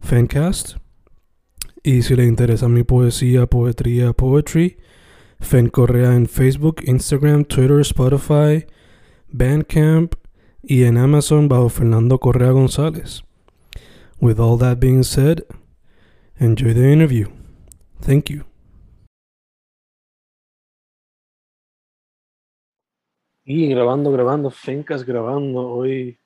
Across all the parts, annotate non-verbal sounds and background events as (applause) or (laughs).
Fencast. Y si le interesa mi poesía, poetría, poetry, Fen Correa en Facebook, Instagram, Twitter, Spotify, Bandcamp y en Amazon bajo Fernando Correa González. With all that being said, enjoy the interview. Thank you. Y grabando, grabando, Fencas grabando hoy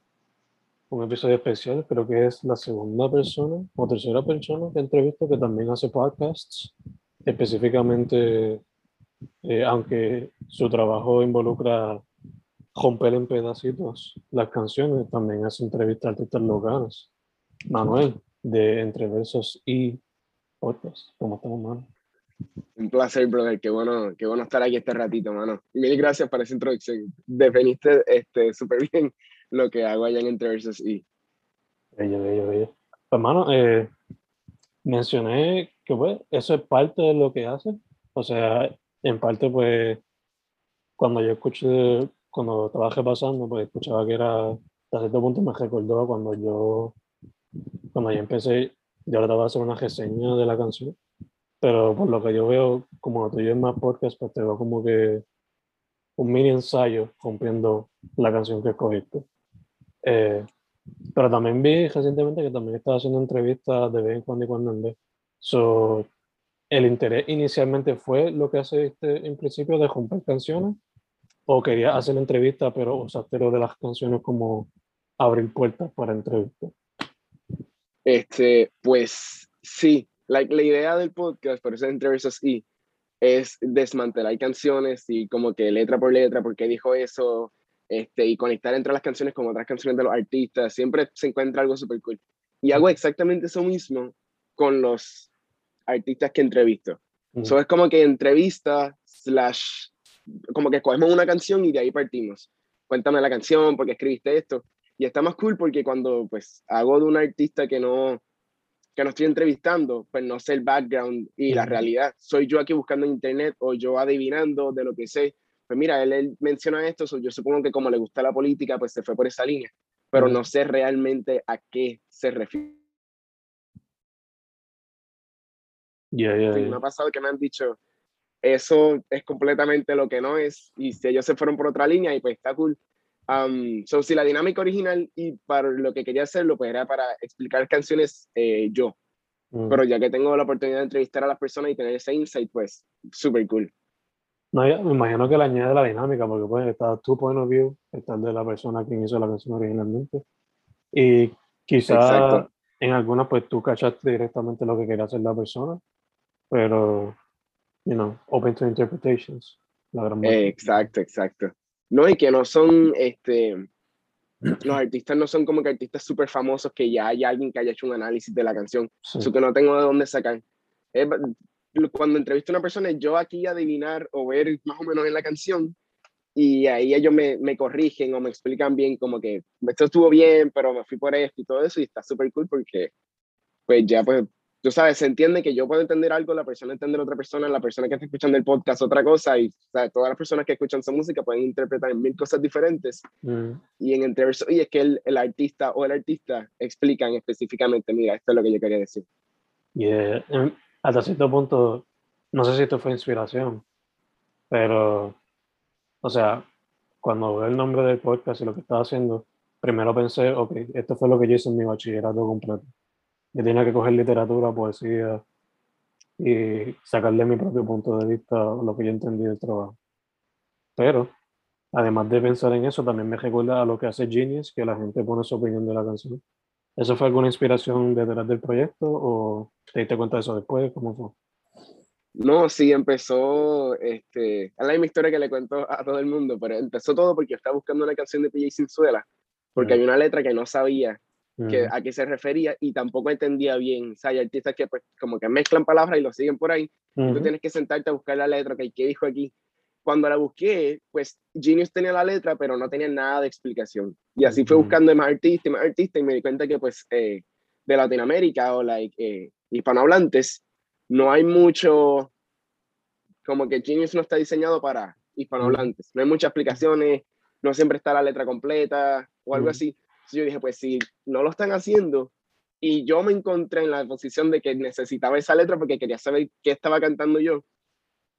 un episodio especial, creo que es la segunda persona o tercera persona que entrevisto que también hace podcasts, específicamente, eh, aunque su trabajo involucra romper en pedacitos las canciones, también hace entrevistas a artistas locales. Manuel, de Entre Versos y Podcast, ¿cómo estamos, mano? Un placer, brother. Qué bueno, qué bueno estar aquí este ratito, mano. Mil gracias por esa introducción. Definiste este, súper bien lo que hago allá en Entre Versos y. Bello, bello, bello. Pues, mano, eh, mencioné que pues, eso es parte de lo que hace. O sea, en parte, pues, cuando yo escuché, cuando trabajé pasando, pues escuchaba que era, hasta cierto punto me recordó cuando yo, cuando yo empecé, yo trataba de hacer una reseña de la canción, pero por lo que yo veo, como tú es más podcast, pues te veo como que un mini ensayo rompiendo la canción que escogiste. Eh, pero también vi recientemente que también estaba haciendo entrevistas de vez en cuando y cuando en vez. So, ¿El interés inicialmente fue lo que haciste en principio de romper canciones? ¿O querías hacer entrevistas, pero usaste lo de las canciones como abrir puertas para entrevistas? Este, pues sí, like, la idea del podcast, por eso entrevistas y es desmantelar canciones y como que letra por letra, por qué dijo eso, este, y conectar entre las canciones con otras canciones de los artistas. Siempre se encuentra algo súper cool. Y hago exactamente eso mismo con los artistas que entrevisto. Eso es como que entrevista, slash, como que cogemos una canción y de ahí partimos. Cuéntame la canción, por qué escribiste esto. Y está más cool porque cuando pues hago de un artista que no, que no estoy entrevistando, pues no sé el background y la realidad. Soy yo aquí buscando en internet o yo adivinando de lo que sé pues mira, él, menciona esto, yo supongo que como le gusta la política, pues se fue por esa línea, pero no sé realmente a qué se refiere. Me ha pasado que me han dicho, eso es completamente lo que no es, y si ellos se fueron por otra línea, y pues está cool. Um, so, si la dinámica original y para lo que quería hacerlo, pues era para explicar canciones eh, yo. Mm. Pero ya que tengo la oportunidad de entrevistar a las personas y tener ese insight, pues súper cool. No, me imagino que le añade la dinámica, porque pues está tu point of view, está el de la persona quien hizo la canción originalmente. Y quizá en algunas pues tú cachaste directamente lo que quería hacer la persona, pero, you know, open to interpretations. La gran exacto, exacto. No, y que no son, este, los artistas no son como que artistas súper famosos que ya hay alguien que haya hecho un análisis de la canción, eso que no tengo de dónde sacar cuando entrevisto a una persona, yo aquí adivinar o ver más o menos en la canción y ahí ellos me, me corrigen o me explican bien como que esto estuvo bien, pero me fui por esto y todo eso y está súper cool porque pues ya pues tú sabes, se entiende que yo puedo entender algo, la persona entender otra persona, la persona que está escuchando el podcast otra cosa y todas las personas que escuchan su música pueden interpretar mil cosas diferentes mm. y en entre y es que el, el, artista o el artista explican específicamente, mira, esto es lo que yo quería decir. Yeah. Hasta cierto punto, no sé si esto fue inspiración, pero, o sea, cuando veo el nombre del podcast y lo que estaba haciendo, primero pensé, ok, esto fue lo que yo hice en mi bachillerato completo. Yo tenía que coger literatura, poesía y sacarle mi propio punto de vista lo que yo entendí del trabajo. Pero, además de pensar en eso, también me recuerda a lo que hace Genius, que la gente pone su opinión de la canción. ¿Eso fue alguna inspiración detrás del proyecto o te diste cuenta de eso después? ¿Cómo fue? No, sí, empezó, este, es la misma historia que le cuento a todo el mundo, pero empezó todo porque yo estaba buscando una canción de PJ Sinzuela, porque hay una letra que no sabía que, a qué se refería y tampoco entendía bien. O sea, hay artistas que pues como que mezclan palabras y lo siguen por ahí. Tú tienes que sentarte a buscar la letra, que ¿qué dijo aquí? Cuando la busqué, pues Genius tenía la letra, pero no tenía nada de explicación. Y así fue buscando más artistas y más artistas y me di cuenta que pues eh, de Latinoamérica o like, eh, hispanohablantes, no hay mucho, como que Genius no está diseñado para hispanohablantes. No hay muchas explicaciones, no siempre está la letra completa o algo así. Entonces yo dije, pues si no lo están haciendo, y yo me encontré en la posición de que necesitaba esa letra porque quería saber qué estaba cantando yo.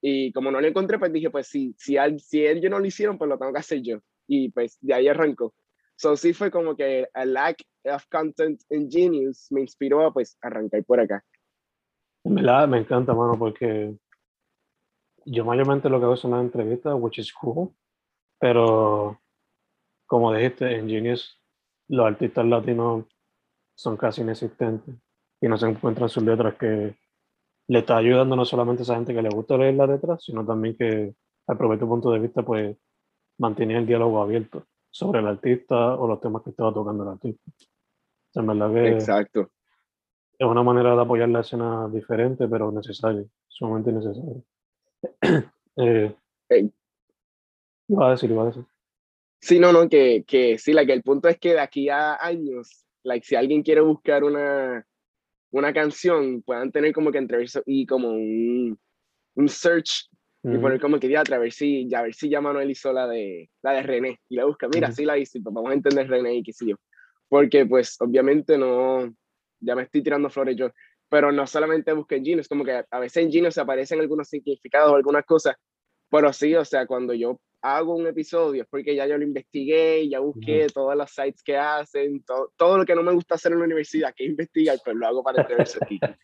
Y como no lo encontré, pues dije, pues si, si, si ellos no lo hicieron, pues lo tengo que hacer yo. Y pues de ahí arrancó. So sí fue como que a lack of content in Genius me inspiró a pues arrancar por acá. En verdad me encanta, mano, porque yo mayormente lo que hago es una entrevista, which is cool, pero como dijiste, en Genius los artistas latinos son casi inexistentes y no se encuentran sus letras que le está ayudando no solamente a esa gente que le gusta leer las letras, sino también que al propio punto de vista pues mantenía el diálogo abierto sobre el artista o los temas que estaba tocando el artista. en verdad que Exacto. Es una manera de apoyar la escena diferente, pero necesaria, sumamente necesaria. (clears throat) eh, Iba a decir, iba a decir. Sí, no, no, que, que sí, la que el punto es que de aquí a años, like, si alguien quiere buscar una, una canción, puedan tener como que entre y como un, un search y poner como que ya a ver si, ya a ver si ya Manuel hizo la de, la de René y la busca, mira, sí la hice, pues vamos a entender René y qué sé yo. Porque pues obviamente no, ya me estoy tirando flores yo, pero no solamente busqué en Genius, como que a veces en Genius aparecen algunos significados o algunas cosas, pero sí, o sea, cuando yo hago un episodio es porque ya yo lo investigué, ya busqué todas las sites que hacen, todo, todo lo que no me gusta hacer en la universidad, que investigar, pues lo hago para entreverse aquí. (laughs)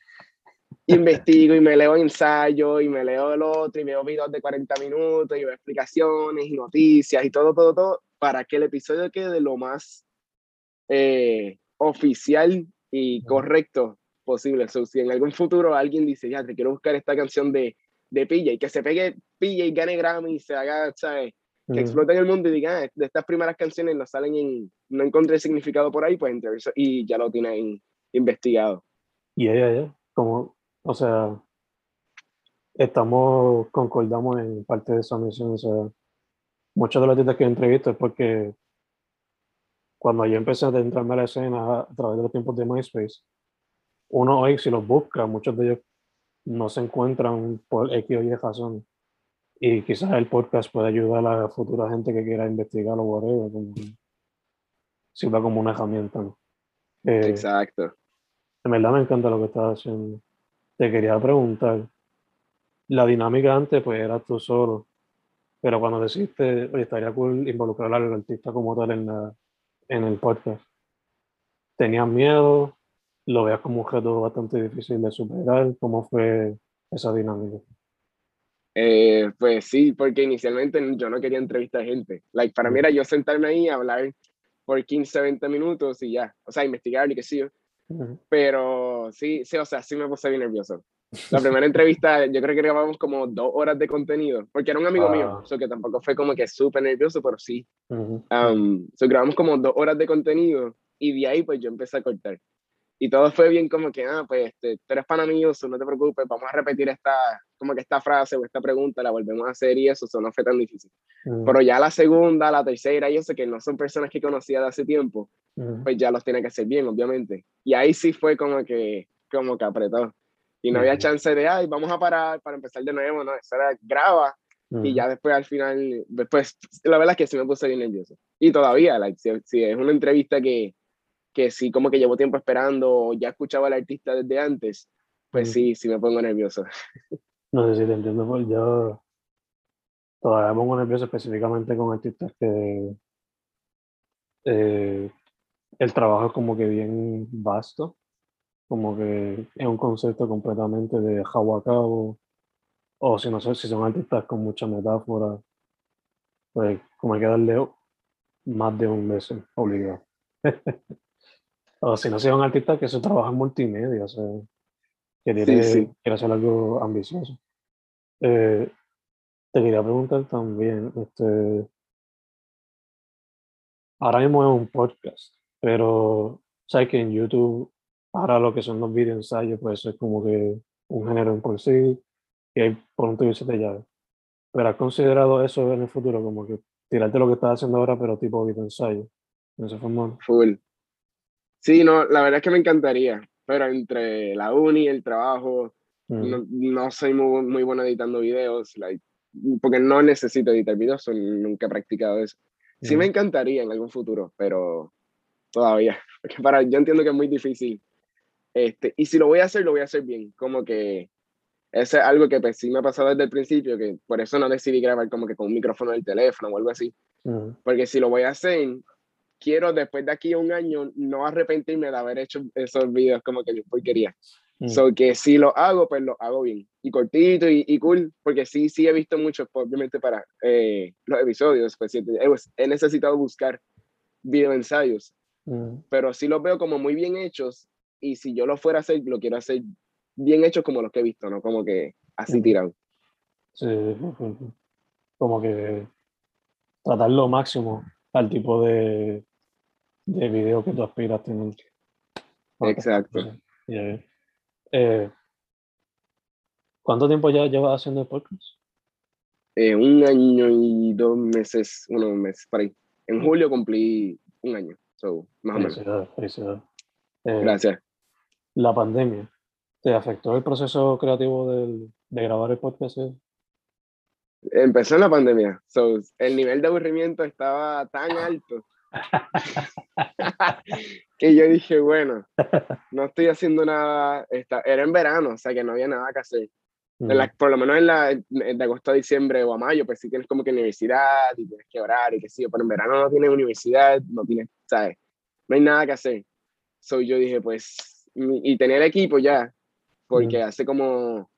Investigo y me leo ensayos y me leo el otro y me veo videos de 40 minutos y veo explicaciones y noticias y todo, todo, todo, para que el episodio quede lo más eh, oficial y correcto posible. So, si en algún futuro alguien dice, ya, te quiero buscar esta canción de, de y que se pegue Pilla y gane Grammy y se haga, ¿sabes? Que explote en el mundo y diga, ah, de estas primeras canciones no salen en, no encontré significado por ahí, pues eso y ya lo tienen investigado. Y yeah, ya, ya, como, o sea, estamos, concordamos en parte de esa misión, o sea, muchos de los artistas que entrevisto es porque cuando yo empecé a entrarme a la escena a través de los tiempos de MySpace, uno hoy si los busca, muchos de ellos no se encuentran por X o Y razón. Y quizás el podcast puede ayudar a la futura gente que quiera investigar o whatever, como sirva como una herramienta. Eh, Exacto. En verdad me encanta lo que estás haciendo. Te quería preguntar, la dinámica antes pues era tú solo, pero cuando decidiste, oye, estaría cool involucrar al artista como tal en la, en el podcast. ¿Tenías miedo? ¿Lo veas como un reto bastante difícil de superar? ¿Cómo fue esa dinámica? Eh, pues sí, porque inicialmente yo no quería entrevistar gente. Like, para mí era yo sentarme ahí a hablar por 15, 20 minutos y ya. O sea, investigar y qué sé yo. Pero sí, sí, o sea, sí me puse bien nervioso. La primera entrevista, yo creo que grabamos como dos horas de contenido, porque era un amigo mío, eso que tampoco fue como que súper nervioso, pero sí. Um, grabamos como dos horas de contenido y de ahí pues yo empecé a cortar. Y todo fue bien como que, ah, pues este, tú eres pana mío, no te preocupes, vamos a repetir esta, como que esta frase o esta pregunta, la volvemos a hacer y eso, eso no fue tan difícil. Pero ya la segunda, la tercera, yo sé que no son personas que conocía de hace tiempo, pues ya los tiene que hacer bien, obviamente. Y ahí sí fue como que, como que apretó. Y no había chance de, ay, vamos a parar para empezar de nuevo, no, eso era graba. Y ya después al final, después, la verdad es que sí me puse bien nervioso. Y todavía, like, si, es una entrevista que, que sí como que llevo tiempo esperando, o ya escuchaba al artista desde antes, pues sí, sí me pongo nervioso. (laughs) No sé si te entiendo, pues yo todavía me pongo nervioso específicamente con artistas que eh, el trabajo es como que bien vasto como que es un concepto completamente de cabo, o si no sé si son artistas con mucha metáfora, pues como hay que darle más de un mes obligado. (laughs) o si no, si es un artista que se trabaja en multimedia, o sea, que quiere, hacer algo ambicioso. Eh, te quería preguntar también, este, ahora mismo es un podcast, pero sabes que en YouTube, ahora lo que son los video ensayos, pues es como que un género en por sí, y hay por un tuyo de llave. Pero has considerado eso en el futuro, como que tirarte lo que estás haciendo ahora, pero tipo video ensayo, en ese formato. Full. Sí, no, la verdad es que me encantaría, pero entre la uni el trabajo, no, no, soy muy, muy bueno editando videos, like, porque no necesito editar videos, nunca he practicado eso. Sí me encantaría en algún futuro, pero todavía, (laughs) porque para, yo entiendo que es muy difícil. Este, y si lo voy a hacer, lo voy a hacer bien, como que eso es algo que pues, sí me ha pasado desde el principio, que por eso no decidí grabar como que con un micrófono del teléfono o algo así. Porque si lo voy a hacer, quiero después de aquí a un año no arrepentirme de haber hecho esos videos como que yo quería. So que si lo hago, pues lo hago bien. Y cortito y, cool, porque sí, sí he visto muchos, obviamente para eh, los episodios, pues he, he, necesitado buscar video ensayos, pero sí los veo como muy bien hechos y si yo lo fuera a hacer, lo quiero hacer bien hechos como los que he visto, ¿no? Como que así tirado. Sí, como que tratar lo máximo al tipo de, de video que tú aspiras a tener. Exacto. Eh, ¿Cuánto tiempo ya llevas haciendo el podcast? Eh, un año y dos meses, unos meses, para ahí. En julio cumplí un año, so, más o menos. Eh, Gracias. La pandemia, ¿te afectó el proceso creativo del, de grabar el podcast? Empezó en la pandemia, so, el nivel de aburrimiento estaba tan alto (laughs) que yo dije, bueno, (laughs) no estoy haciendo nada, era en verano, o sea que no había nada que hacer. Mm. por lo menos en la de agosto a diciembre o a mayo, pues sí tienes como que universidad y tienes que orar y que sí, pero en verano no tienes universidad, no tienes, ¿sabes? No hay nada que hacer. So yo dije, pues, y tenía el equipo ya, porque mm. hace como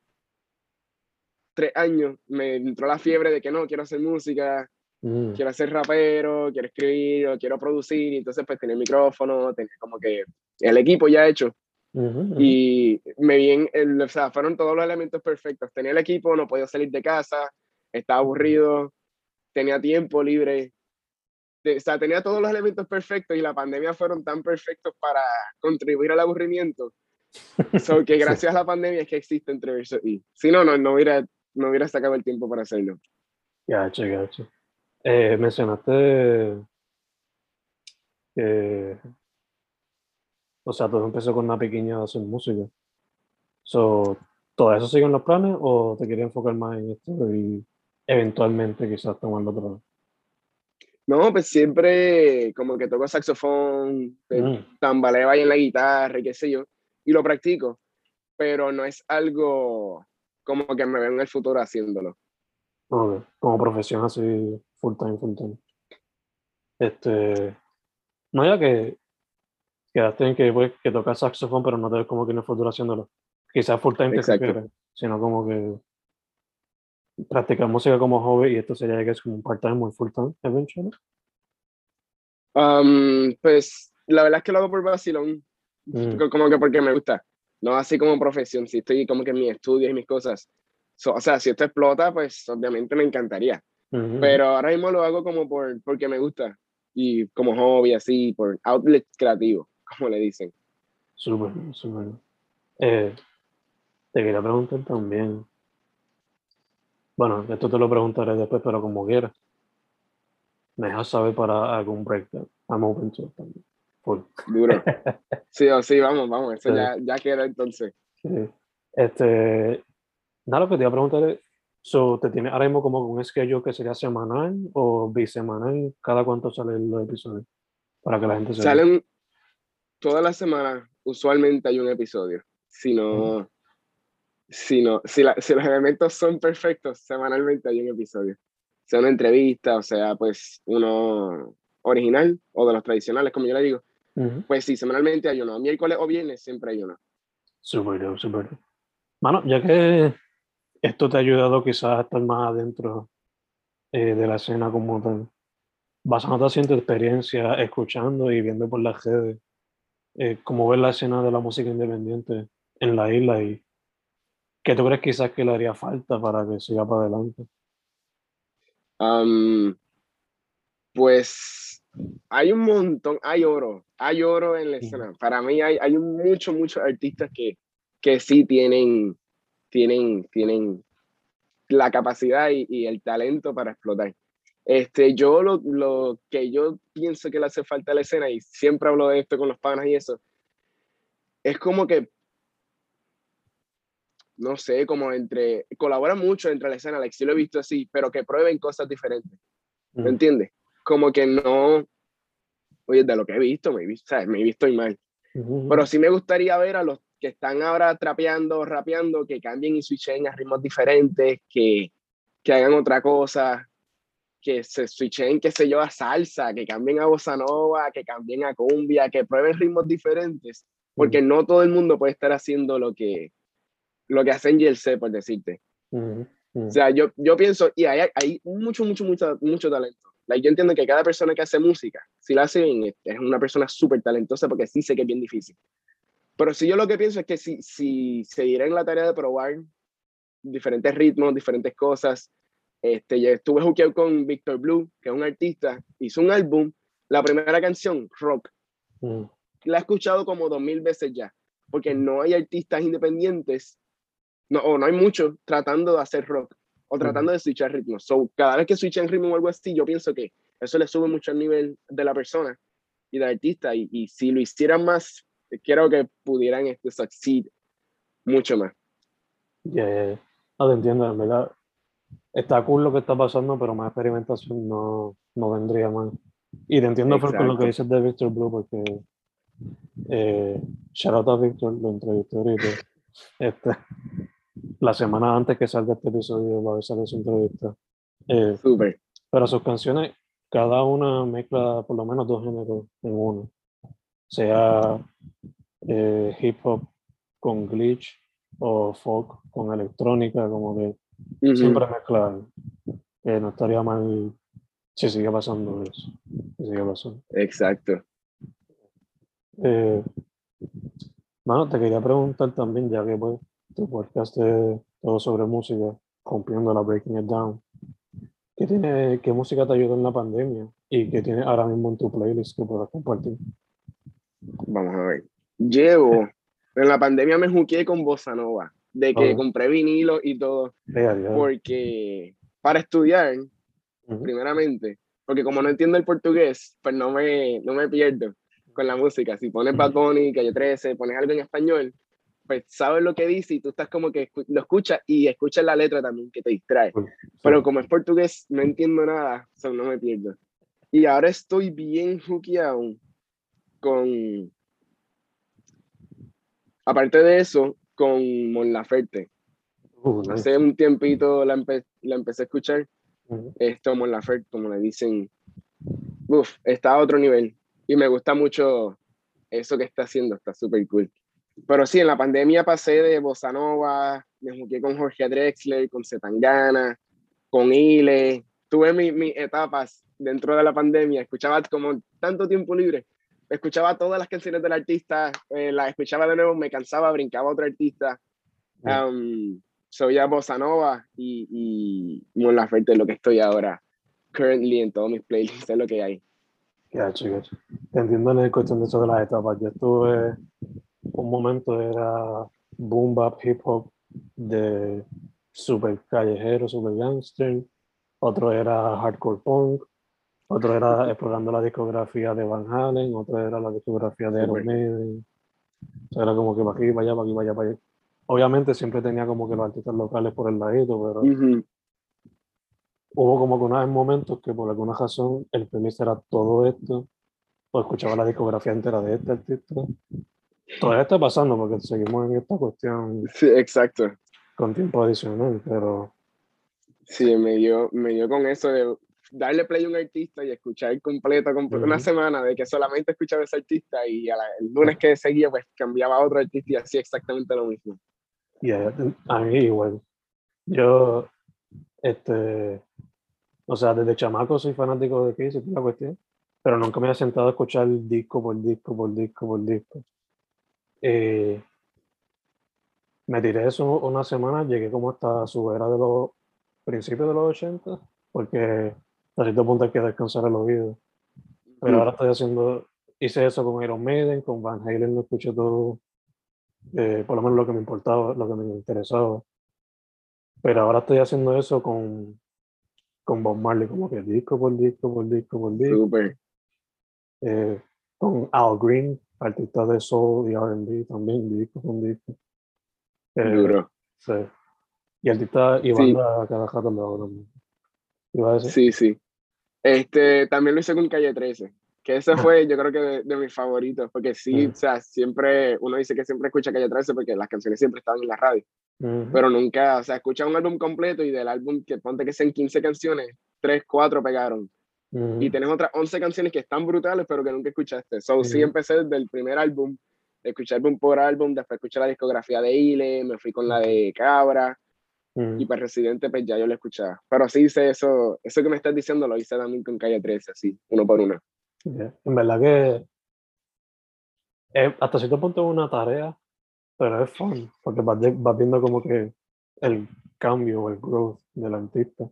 tres años me entró la fiebre de que no, quiero hacer música, Mm. Quiero ser rapero, quiero escribir, o quiero producir, y entonces pues tenía el micrófono, tenía como que el equipo ya hecho. Y me vi el, o sea, fueron todos los elementos perfectos. Tenía el equipo, no podía salir de casa, estaba aburrido, tenía tiempo libre. o sea, tenía todos los elementos perfectos y la pandemia fueron tan perfectos para contribuir al aburrimiento. So que (laughs) gracias a la pandemia es que existe Entreverso y si no, no, no hubiera, no hubiera sacado el tiempo para hacerlo. Gacho, gacho. Eh, mencionaste que, o sea, todo empezó con una pequeña hacer música. So, ¿Todo eso sigue en los planes o te quieres enfocar más en esto y eventualmente quizás tomando otro? No, pues siempre como que toco saxofón, pues, mm. tambaleo ahí en la guitarra y qué sé yo, y lo practico, pero no es algo como que me veo en el futuro haciéndolo. Como profesión así full time, full time. Este, no ya que quedaste en que, pues, que tocas saxofón, pero no te ves como que en el futuro haciéndolo. Quizás full time te sino como que practicar música como hobby y esto sería que es como un part-time o full time eventually. Um, pues la verdad es que lo hago por vacilón, mm. como que porque me gusta, no así como profesión, si estoy como que en mis estudios y mis cosas. o sea, si esto explota, pues obviamente me encantaría. Pero ahora mismo lo hago como por, porque me gusta y como hobby, así, por outlet creativo, (laughs) como le dicen. Súper, súper. Eh, te quería preguntar también. Bueno, esto te lo preguntaré después, pero como quieras. Me dejas saber para algún breakdown. I'm open to también. Duro. (laughs) Sí, o sí, vamos, vamos. Eso ya, ya queda entonces. Este, nada, lo que te iba a preguntar es, So, ¿Te tiene ahora mismo como un schedule que sería semanal o bisemanal? ¿Cada cuánto salen los episodios? Para que la gente se Salen toda la semana, usualmente hay un episodio. Si no, si, no si, si, los elementos son perfectos, semanalmente hay un episodio. Sea una entrevista, o sea, pues uno original o de los tradicionales, como yo le digo. Pues sí, semanalmente hay uno. Miércoles o viernes siempre hay uno. Súper súper. Mano, ya que esto te ha ayudado quizás a estar más adentro eh, de la escena como tal, basándote en tu experiencia, escuchando y viendo por las redes, eh, cómo ves la escena de la música independiente en la isla y qué tú crees quizás que le haría falta para que siga para adelante. Am, pues hay un montón, hay oro, hay oro en la escena. Para mí hay, hay muchos, muchos artistas que, que sí tienen, tienen, tienen la capacidad y, y el talento para explotar. Este, yo lo, lo que yo pienso que le hace falta a la escena, y siempre hablo de esto con los panas y eso, es como que, no sé, como entre, colaboran mucho entre la escena, like, sí lo he visto así, pero que prueben cosas diferentes. ¿Me entiendes? Como que no, oye, de lo que he visto, me he visto, me he visto mal. Pero sí me gustaría ver a los que están ahora trapeando, rapeando, que cambien y switchen a ritmos diferentes, que, que hagan otra cosa, que se switchen, qué sé yo, a salsa, que cambien a bossa nova, que cambien a cumbia, que prueben ritmos diferentes, porque no todo el mundo puede estar haciendo lo que, lo que hacen GLC, por decirte. O sea, yo, yo pienso, y hay, hay mucho, mucho, mucho, mucho talento. Like, yo entiendo que cada persona que hace música, si la hace bien, es- es una persona súper talentosa porque sí sé que es bien difícil. Pero si yo lo que pienso es que si, si se la tarea de probar diferentes ritmos, diferentes cosas, este, yo estuve hookeado con Victor Blue, que es un artista, hizo un álbum, la primera canción, rock, Ujú. la he escuchado como dos mil veces ya, porque no hay artistas independientes, no, o no hay muchos tratando de hacer rock o tratando de switchar ritmos. So, cada vez que switchan ritmo o algo así, yo pienso que eso le sube mucho el nivel de la persona y del artista. Y, y si lo hicieran más, creo que pudieran este, succeed mucho más. Ya, ya, ya. No te entiendo, en verdad. Está cool lo que está pasando, pero más experimentación no, no vendría mal. Y te entiendo por lo que dices de Victor Blue, porque eh, shout out a Victor, lo entrevisté ahorita. Este, la semana antes que salga este episodio va a salir su entrevista. Eh, Súper. pero sus canciones, cada una mezcla por lo menos dos géneros en uno. Sea eh, hip hop con glitch o folk con electrónica, como que siempre mezclar. Que no estaría mal si sigue pasando eso. Si sigue pasando. Exacto. Eh, bueno, te quería preguntar también, ya que pues, tu podcast es todo sobre música, rompiendo la Breaking It Down. ¿Qué, tiene, ¿Qué música te ayudó en la pandemia? ¿Y qué tienes ahora mismo en tu playlist que puedas compartir? Vamos a ver. Llevo, (laughs) en la pandemia me juqué con Bossa Nova, de que Ajá. compré vinilo y todo, porque para estudiar, Ujú. primeramente, porque como no entiendo el portugués, pues no me, no me pierdo con la música. Si pones. Bad Bunny, Calle 13, pones algo en español, pues sabes lo que dice y tú estás como que lo escuchas y escuchas la letra también, que te distrae. Pero como es portugués, no entiendo nada, so no me pierdo. Y ahora estoy bien hookeado con, aparte de eso, con Mon Laferte. Uh, nice. Hace un tiempito la, empe- la empecé a escuchar Ujú. esto Mon Laferte, como le dicen, uf, está a otro nivel. Y me gusta mucho eso que está haciendo, está súper cool. Pero sí, en la pandemia pasé de Bossa Nova, me jugué con Jorge Drexler, con Zetangana, con Ile. Tuve mi- mis etapas dentro de la pandemia, escuchaba como tanto tiempo libre. Escuchaba todas las canciones del artista, eh, las escuchaba de nuevo, me cansaba, brincaba a otro artista. Um, soy ya Bossa Nova y, y Mon Laferte es lo que estoy ahora, currently en todos mis playlists, es lo que hay. Gacho, gacho. Entiendo en la cuestión de eso de las etapas. Yo estuve, un momento era boom bap hip hop de super callejero, super gangster. Otro era hardcore punk. Otro era explorando la discografía de Van Halen. Otro era la discografía de. Maiden. O sea, era como que para aquí, para allá, para aquí, para allá, para allá. Obviamente siempre tenía como que los artistas locales por el ladito, pero Ujú, hubo como que unos momentos que por alguna razón el playlist era todo esto, o escuchaba la discografía entera de este artista. Todavía está pasando porque seguimos en esta cuestión Sí, exacto. con tiempo adicional, pero Sí, me dio, me dio con eso de darle play a un artista y escuchar completo, completo una semana de que solamente escuchaba ese artista y el lunes que seguía pues cambiaba a otro artista y hacía exactamente lo mismo. Y a mí igual. Yo, este, o sea, desde chamaco soy fanático de Kiss y la cuestión, pero nunca me he sentado a escuchar disco por disco, por disco, por disco. Eh, me tiré eso una semana, llegué como hasta su era de los principios de los 80, porque a cierto punto hay que descansar el oído. Pero ahora estoy haciendo, hice eso con Iron Maiden, con Van Halen lo escuché todo, eh, por lo menos lo que me importaba, lo que me interesaba. Pero ahora estoy haciendo eso con, con Bob Marley, como que disco por disco, por disco, por disco. Super. Eh, con Al Green, artista de soul y R&B también, disco con disco. Eh, Duro. Sí. Y artista y banda cada rato lo hago ¿Iba a decir? Sí, sí. Este, también lo hice con Calle 13, que ese fue yo creo que de, mis favoritos, porque sí, o sea, siempre, uno dice que siempre escucha Calle 13 porque las canciones siempre estaban en la radio, pero nunca, o sea, escucha un álbum completo y del álbum que ponte que sean 15 canciones, 3, 4 pegaron. Y tienes otras 11 canciones que están brutales, pero que nunca escuchaste. So, sí empecé desde el primer álbum, escuché álbum por álbum, después escuché la discografía de Ile, me fui con la de Cabra, y para Residente, pues ya yo lo escuchaba. Pero sí hice eso, eso que me estás diciendo lo hice también con Calle 13, así, uno por uno. En verdad que hasta cierto punto es una tarea, pero es fun, porque vas, vas, viendo como que el cambio o el growth del artista,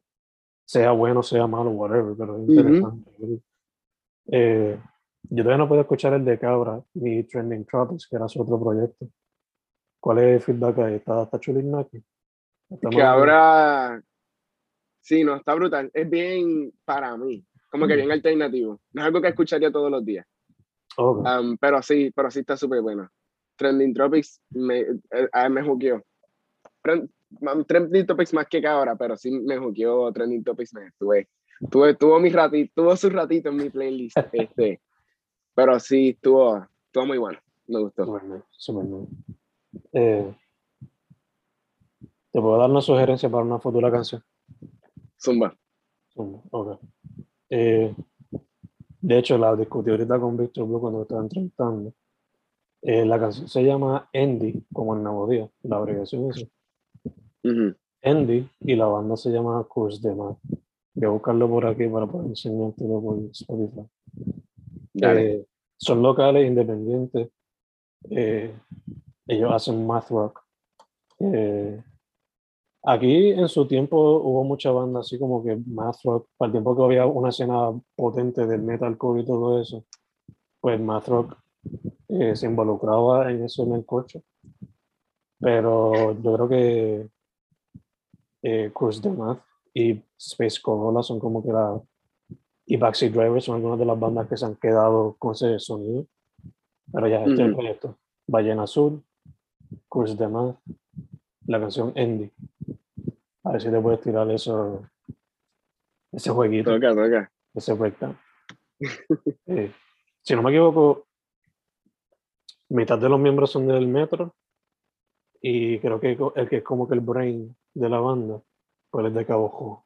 sea bueno, sea malo, whatever, pero es interesante. eh, yo todavía no puedo escuchar el de Cabra ni Trending Tropics, que era su otro proyecto. ¿Cuál es el feedback ahí? ¿Está, está chulín aquí? Que ahora, sí, no, está brutal. Es bien para mí, como que bien alternativo. No es algo que escucharía todos los días. Um, pero sí, pero sí está súper bueno. Trending Tropics me, eh, me juqueó. Trending Topics más que ahora, pero sí me juqueó Trending Topics. Me estuve, tuve, tuvo, mi ratito, tuvo su ratito en mi playlist. (laughs) este, pero sí, estuvo, estuvo muy bueno. Me gustó. Bueno, súper bueno. Eh, ¿Te puedo dar una sugerencia para una futura canción? Zumba. Zumba, ok. Eh, de hecho, la discutí ahorita con Víctor Blue cuando estaba entrevistando. Eh, la canción se llama Andy, como el nuevo día, la abreviación es uh Andy, y la banda se llama Curse de Mar. Voy a buscarlo por aquí para poder enseñártelo por Spotify. Eh, son locales, independientes. ellos hacen math rock. Aquí en su tiempo hubo mucha banda así como que math rock, para el tiempo que había una escena potente del metalcore y todo eso, pues math rock eh, se involucraba en eso en el coche. Pero yo creo que eh, Cruise the Math y Space Corolla son como que la... y Backseat Drivers son algunas de las bandas que se han quedado con ese sonido. Pero ya, este es el proyecto. Ballena Azul, Cruise the Math, la canción Andy. A ver si te puedes tirar eso, ese jueguito. Toca, toca. Ese breakdown. eh, si no me equivoco, mitad de los miembros son del metro y creo que el que es como que el brain de la banda, pues es de Cabo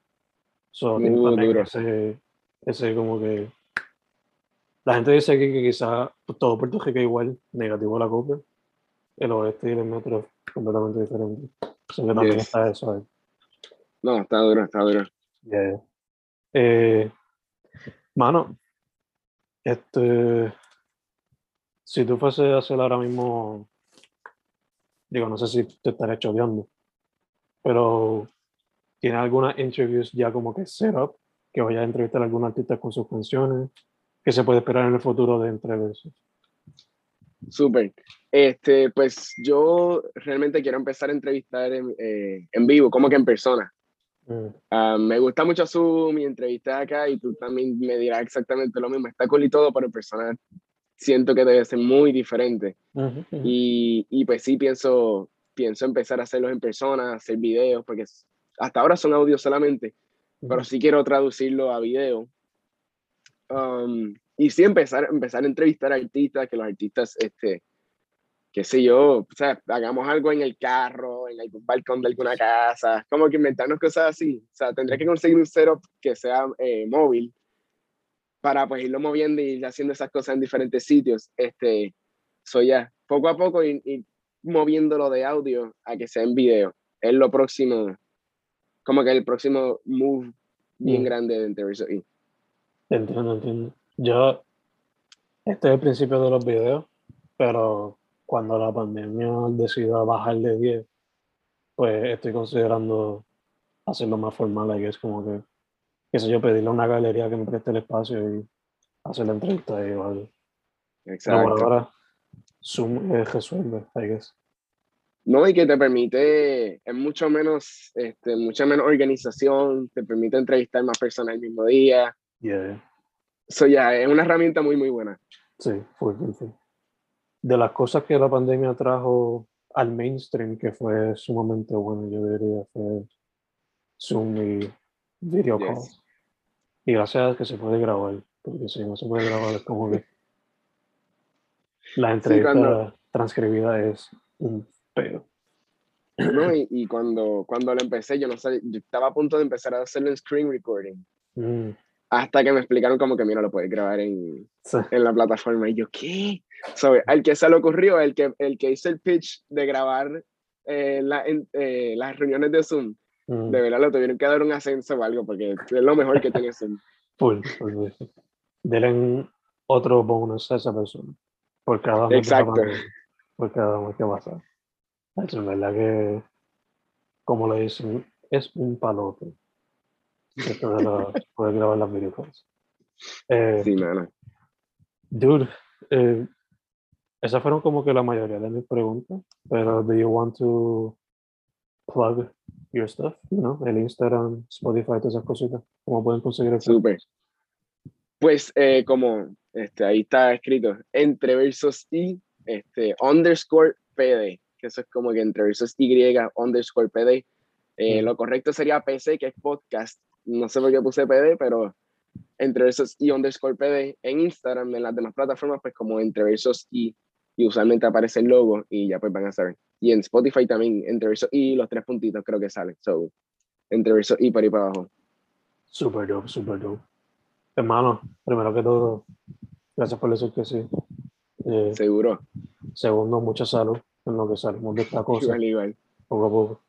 So, ese, ese como que la gente dice que, que quizás todo Puerto Rico es igual, negativo a la copia. El oeste y el metro completamente diferente. que también está eso ahí. No, está duro, está duro. Eh, mano, este, si tú fuese a hacer ahora mismo, digo, no sé si te estaré chodeando, pero ¿tienes algunas interviews ya como que setup? Que vaya a entrevistar a algún artista con sus canciones, que se puede esperar en el futuro de entreversos. Súper. Este, pues yo realmente quiero empezar a entrevistar en, eh, en vivo, como que en persona. Ah, me gusta mucho su mi entrevista acá y tú también me dirás exactamente lo mismo. Está cool y todo, pero personal siento que debe ser muy diferente. Y, y, pues sí, pienso, pienso empezar a hacerlos en persona, hacer videos, porque hasta ahora son audio solamente, pero sí quiero traducirlo a video. Um, y sí empezar, empezar a entrevistar a artistas, que los artistas, este, qué sé yo, o sea, hagamos algo en el carro, en algún balcón de alguna casa, como que inventarnos cosas así. O sea, tendría que conseguir un setup que sea eh, móvil para pues irlo moviendo y ir haciendo esas cosas en diferentes sitios. Este, soy ya, poco a poco y, y moviéndolo de audio a que sea en video. Es lo próximo, como que el próximo move bien Mm. grande de Interverso E. Entiendo, entiendo. Yo, este es el principio de los videos, pero cuando la pandemia decida bajar de 10, pues estoy considerando hacerlo más formal, y es como que, qué sé yo, pedirle a una galería que me preste el espacio y hacer la entrevista ahí o algo. Pero por Exacto. ahora, Zoom eh, resuelve, I guess. No, y que te permite, es mucho menos, este, mucha menos organización, te permite entrevistar más personas el mismo día. Yeah. Eso ya es una herramienta muy, muy buena. Sí, full, full, full. De las cosas que la pandemia trajo al mainstream, que fue sumamente bueno, yo diría, fue Zoom y video Yes. calls. Y gracias a que se puede grabar, porque si no se puede grabar es como que la entrevista cuando- transcribida es un peo. ¿no? Y, (laughs) y cuando, cuando lo empecé, yo no sé, yo estaba a punto de empezar a hacerlo en screen recording, Mm, hasta que me explicaron como que, mira, lo puedes grabar en, sí, en la plataforma. Y yo, ¿qué? So, al que se le ocurrió, el que, el que hizo el pitch de grabar eh, la- en- eh, las reuniones de Zoom, mm, de verdad lo tuvieron que dar un ascenso o algo, porque es lo mejor que tiene Zoom. full, full, full. Denle otro bonus a esa persona. Por cada Exacto. pandemia, Por cada mes que pasa. En verdad que, como le dicen, es un palote. Esto de la- poder grabar las videocalls. Eh, Sí, mano. Dude, eh, esas fueron como que la mayoría de mis preguntas, pero do you want to plug your stuff? You know, el Instagram, Spotify, todas esas cositas. ¿Cómo pueden conseguir el Súper. Pues eh, como este, ahí está escrito, entre versos y este, underscore PD, que eso es como que entre versos Y underscore PD. Eh, Mm. Lo correcto sería PC, que es podcast. No sé por qué puse PD, pero entre versos y underscore PD en Instagram, en las demás plataformas, pues como entre versos y, y usualmente aparece el logo y ya pues van a saber. Y en Spotify también, entre versos y los tres puntitos creo que salen. So, entre versos y por ahí para abajo. Super dope, super dope. Hermano, primero que todo, gracias por decir que sí. Eh, Seguro. segundo, mucha salud en lo que salimos de esta cosa, Igual, igual. poco a poco.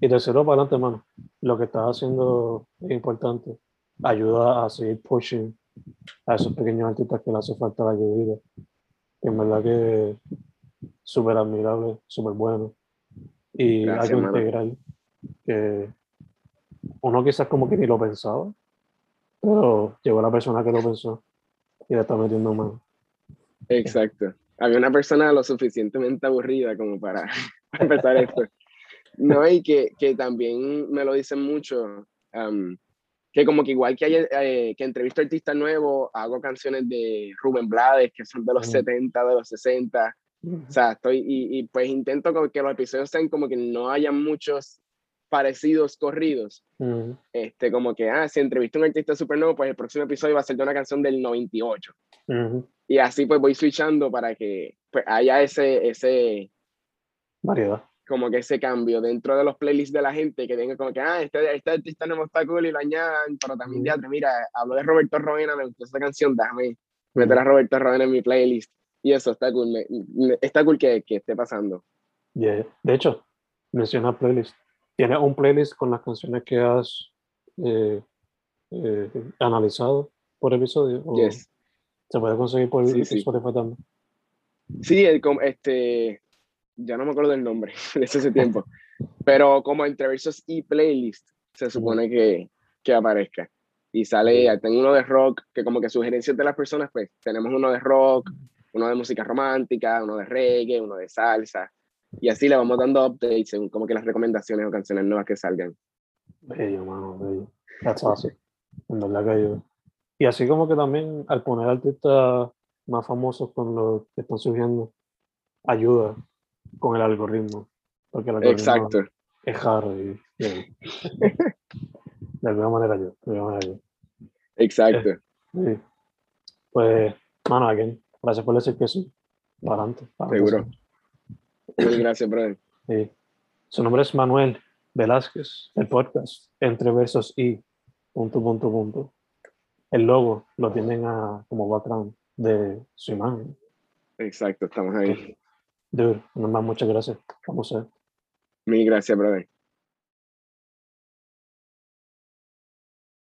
Y tercero, para adelante, hermano. Lo que estás haciendo es importante. Ayuda a seguir pushing a esos pequeños artistas que le hace falta la ayuda. En verdad que súper admirable, súper bueno. Y Gracias, algo hermano. integral que uno quizás como que ni lo pensaba, pero llegó la persona que lo pensó y le está metiendo mano. Exacto. Había una persona lo suficientemente aburrida como para (laughs) empezar esto. No, y que, que también me lo dicen mucho, que como que igual que, hay, eh, que entrevisto artistas nuevos, hago canciones de Rubén Blades, que son de los Mm. 70, de los 60, o sea, estoy, y, y pues intento que los episodios sean como que no haya muchos parecidos corridos, este, como que, ah, si entrevisto a un artista súper nuevo, pues el próximo episodio va a ser de una canción del 98. mm, Y así pues voy switchando para que pues, haya ese, ese, variedad. Como que ese cambio dentro de los playlists de la gente, que tenga como que, ah, este, este artista no me está cool y lo añadan, pero también, Mm. teatro, mira, hablo de Roberto Roena, me gustó esa canción, déjame meter a Roberto Roena en mi playlist. Y eso está cool, me- me- está cool que, que esté pasando. Yeah. De hecho, menciona playlist. ¿Tienes un playlist con las canciones que has eh, eh, analizado por episodio? ¿O Yes. ¿Se puede conseguir por Sí, sí. Spotify también? Sí, el, este, ya no me acuerdo del nombre, (laughs) de ese tiempo, pero como entre versos y playlist se supone que, que aparezca. Y sale, tengo uno de rock, que como que sugerencias de las personas, pues tenemos uno de rock, uno de música romántica, uno de reggae, uno de salsa, y así le vamos dando updates según como que las recomendaciones o canciones nuevas que salgan. Bello, mano, bello. That's awesome. En verdad que ayuda. Y así como que también al poner artistas más famosos con los que están surgiendo, ayuda con el algoritmo. Porque el algoritmo Exacto. Es Harry. (laughs) De, alguna manera yo. De alguna. Exacto. Sí. Pues, mano, again, gracias por decir que sí. Para adelante. Seguro. Sí. Gracias, brother. Su nombre es Manuel Velázquez, el podcast Entre Versos y punto, punto, punto. El logo lo tienen a, como background de su imagen. Exacto, estamos ahí. Dude, nomás muchas gracias. Vamos a ver. Mil gracias, brother.